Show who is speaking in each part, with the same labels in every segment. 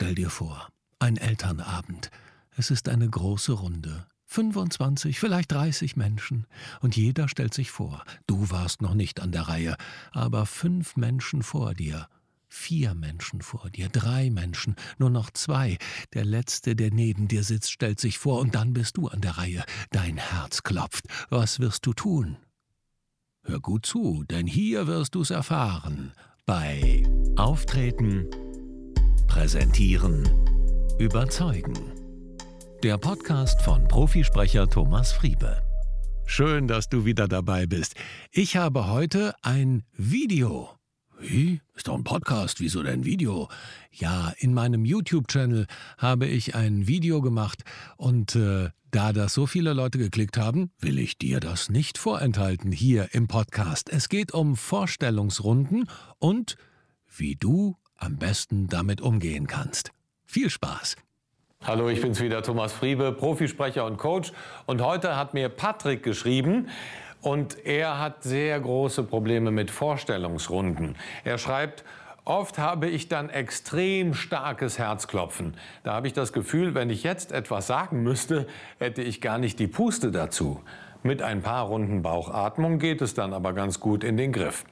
Speaker 1: Stell dir vor, ein Elternabend. Es ist eine große Runde. 25, vielleicht 30 Menschen. Und jeder stellt sich vor. Du warst noch nicht an der Reihe, aber fünf Menschen vor dir. Vier Menschen vor dir, drei Menschen, nur noch zwei. Der letzte, der neben dir sitzt, stellt sich vor, und dann bist du an der Reihe. Dein Herz klopft. Was wirst du tun? Hör gut zu, denn hier wirst du's erfahren. Bei Auftreten, Präsentieren, Überzeugen. Der Podcast von Profisprecher Thomas Friebe. Schön, dass du wieder dabei bist. Ich habe heute ein Video wie? Ist doch ein Podcast, wieso denn Video? Ja, in meinem YouTube-Channel habe ich ein Video gemacht und äh, da das so viele Leute geklickt haben, will ich dir das nicht vorenthalten hier im Podcast. Es geht um Vorstellungsrunden und wie du am besten damit umgehen kannst. Viel Spaß!
Speaker 2: Hallo, ich bin's wieder, Thomas Friebe, Profisprecher und Coach. Und heute hat mir Patrick geschrieben, und er hat sehr große Probleme mit Vorstellungsrunden. Er schreibt, Oft habe ich dann extrem starkes Herzklopfen. Da habe ich das Gefühl, wenn ich jetzt etwas sagen müsste, hätte ich gar nicht die Puste dazu. Mit ein paar Runden Bauchatmung geht es dann aber ganz gut in den Griff.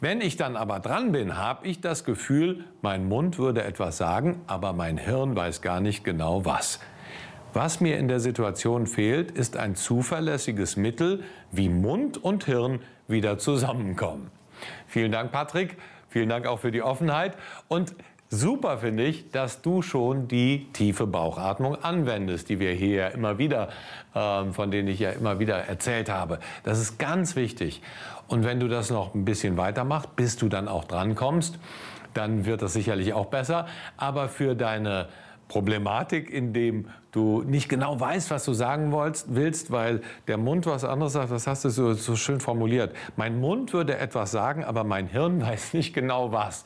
Speaker 2: Wenn ich dann aber dran bin, habe ich das Gefühl, mein Mund würde etwas sagen, aber mein Hirn weiß gar nicht genau was. Was mir in der Situation fehlt, ist ein zuverlässiges Mittel, wie Mund und Hirn wieder zusammenkommen. Vielen Dank, Patrick. Vielen Dank auch für die Offenheit. Und super finde ich, dass du schon die tiefe Bauchatmung anwendest, die wir hier immer wieder, äh, von denen ich ja immer wieder erzählt habe. Das ist ganz wichtig. Und wenn du das noch ein bisschen weitermachst, bis du dann auch drankommst, dann wird das sicherlich auch besser. Aber für deine Problematik, in dem du nicht genau weißt, was du sagen willst, weil der Mund was anderes sagt. Das hast du so, so schön formuliert. Mein Mund würde etwas sagen, aber mein Hirn weiß nicht genau was.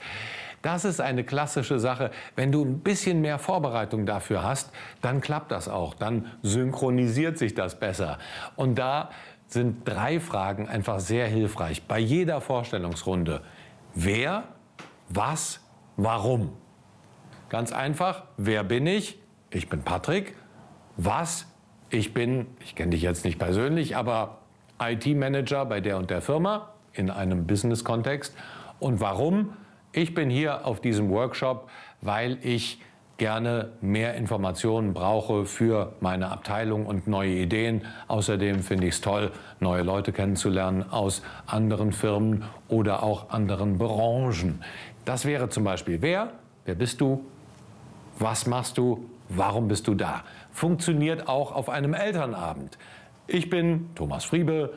Speaker 2: Das ist eine klassische Sache. Wenn du ein bisschen mehr Vorbereitung dafür hast, dann klappt das auch. Dann synchronisiert sich das besser. Und da sind drei Fragen einfach sehr hilfreich. Bei jeder Vorstellungsrunde. Wer, was, warum? Ganz einfach, wer bin ich? Ich bin Patrick. Was? Ich bin, ich kenne dich jetzt nicht persönlich, aber IT-Manager bei der und der Firma in einem Business-Kontext. Und warum? Ich bin hier auf diesem Workshop, weil ich gerne mehr Informationen brauche für meine Abteilung und neue Ideen. Außerdem finde ich es toll, neue Leute kennenzulernen aus anderen Firmen oder auch anderen Branchen. Das wäre zum Beispiel wer, wer bist du, was machst du? Warum bist du da? Funktioniert auch auf einem Elternabend. Ich bin Thomas Friebe,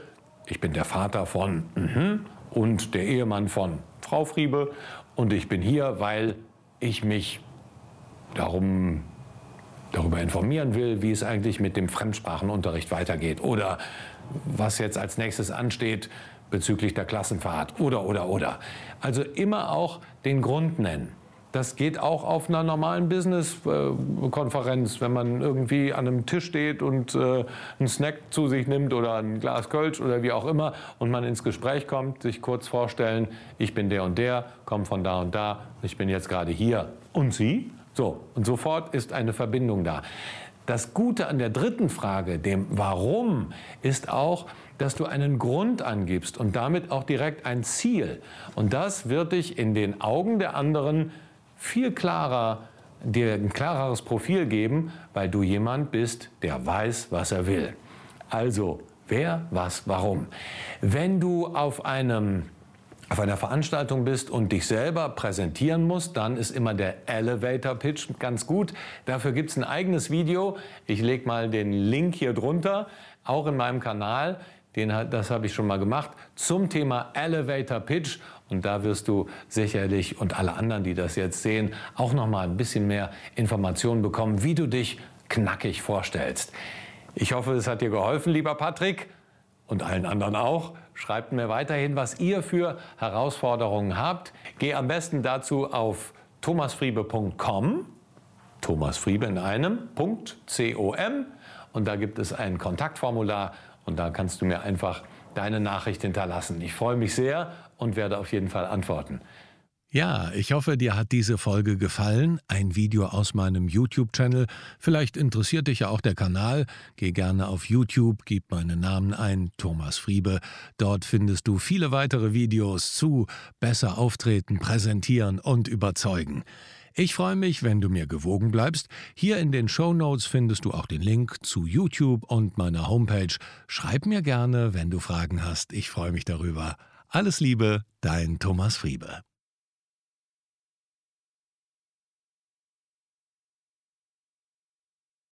Speaker 2: ich bin der Vater von mhm, und der Ehemann von Frau Friebe und ich bin hier, weil ich mich darum, darüber informieren will, wie es eigentlich mit dem Fremdsprachenunterricht weitergeht oder was jetzt als nächstes ansteht bezüglich der Klassenfahrt oder oder oder. Also immer auch den Grund nennen. Das geht auch auf einer normalen Business-Konferenz, wenn man irgendwie an einem Tisch steht und äh, einen Snack zu sich nimmt oder ein Glas Kölsch oder wie auch immer und man ins Gespräch kommt, sich kurz vorstellen, ich bin der und der, komme von da und da, ich bin jetzt gerade hier. Und Sie? So, und sofort ist eine Verbindung da. Das Gute an der dritten Frage, dem Warum, ist auch, dass du einen Grund angibst und damit auch direkt ein Ziel. Und das wird dich in den Augen der anderen viel klarer, dir ein klareres Profil geben, weil du jemand bist, der weiß, was er will. Also, wer, was, warum. Wenn du auf einem auf einer Veranstaltung bist und dich selber präsentieren musst, dann ist immer der Elevator Pitch ganz gut. Dafür gibt es ein eigenes Video. Ich lege mal den Link hier drunter, auch in meinem Kanal. Den, das habe ich schon mal gemacht zum Thema Elevator Pitch. Und da wirst du sicherlich und alle anderen, die das jetzt sehen, auch noch mal ein bisschen mehr Informationen bekommen, wie du dich knackig vorstellst. Ich hoffe, es hat dir geholfen, lieber Patrick und allen anderen auch. Schreibt mir weiterhin, was ihr für Herausforderungen habt. Geh am besten dazu auf thomasfriebe.com, Thomas Friebe in einem, .com und da gibt es ein Kontaktformular und da kannst du mir einfach deine Nachricht hinterlassen. Ich freue mich sehr und werde auf jeden Fall antworten.
Speaker 1: Ja, ich hoffe, dir hat diese Folge gefallen. Ein Video aus meinem YouTube-Channel. Vielleicht interessiert dich ja auch der Kanal. Geh gerne auf YouTube, gib meinen Namen ein, Thomas Friebe. Dort findest du viele weitere Videos zu besser auftreten, präsentieren und überzeugen. Ich freue mich, wenn du mir gewogen bleibst. Hier in den Show Notes findest du auch den Link zu YouTube und meiner Homepage. Schreib mir gerne, wenn du Fragen hast. Ich freue mich darüber. Alles Liebe, dein Thomas Friebe.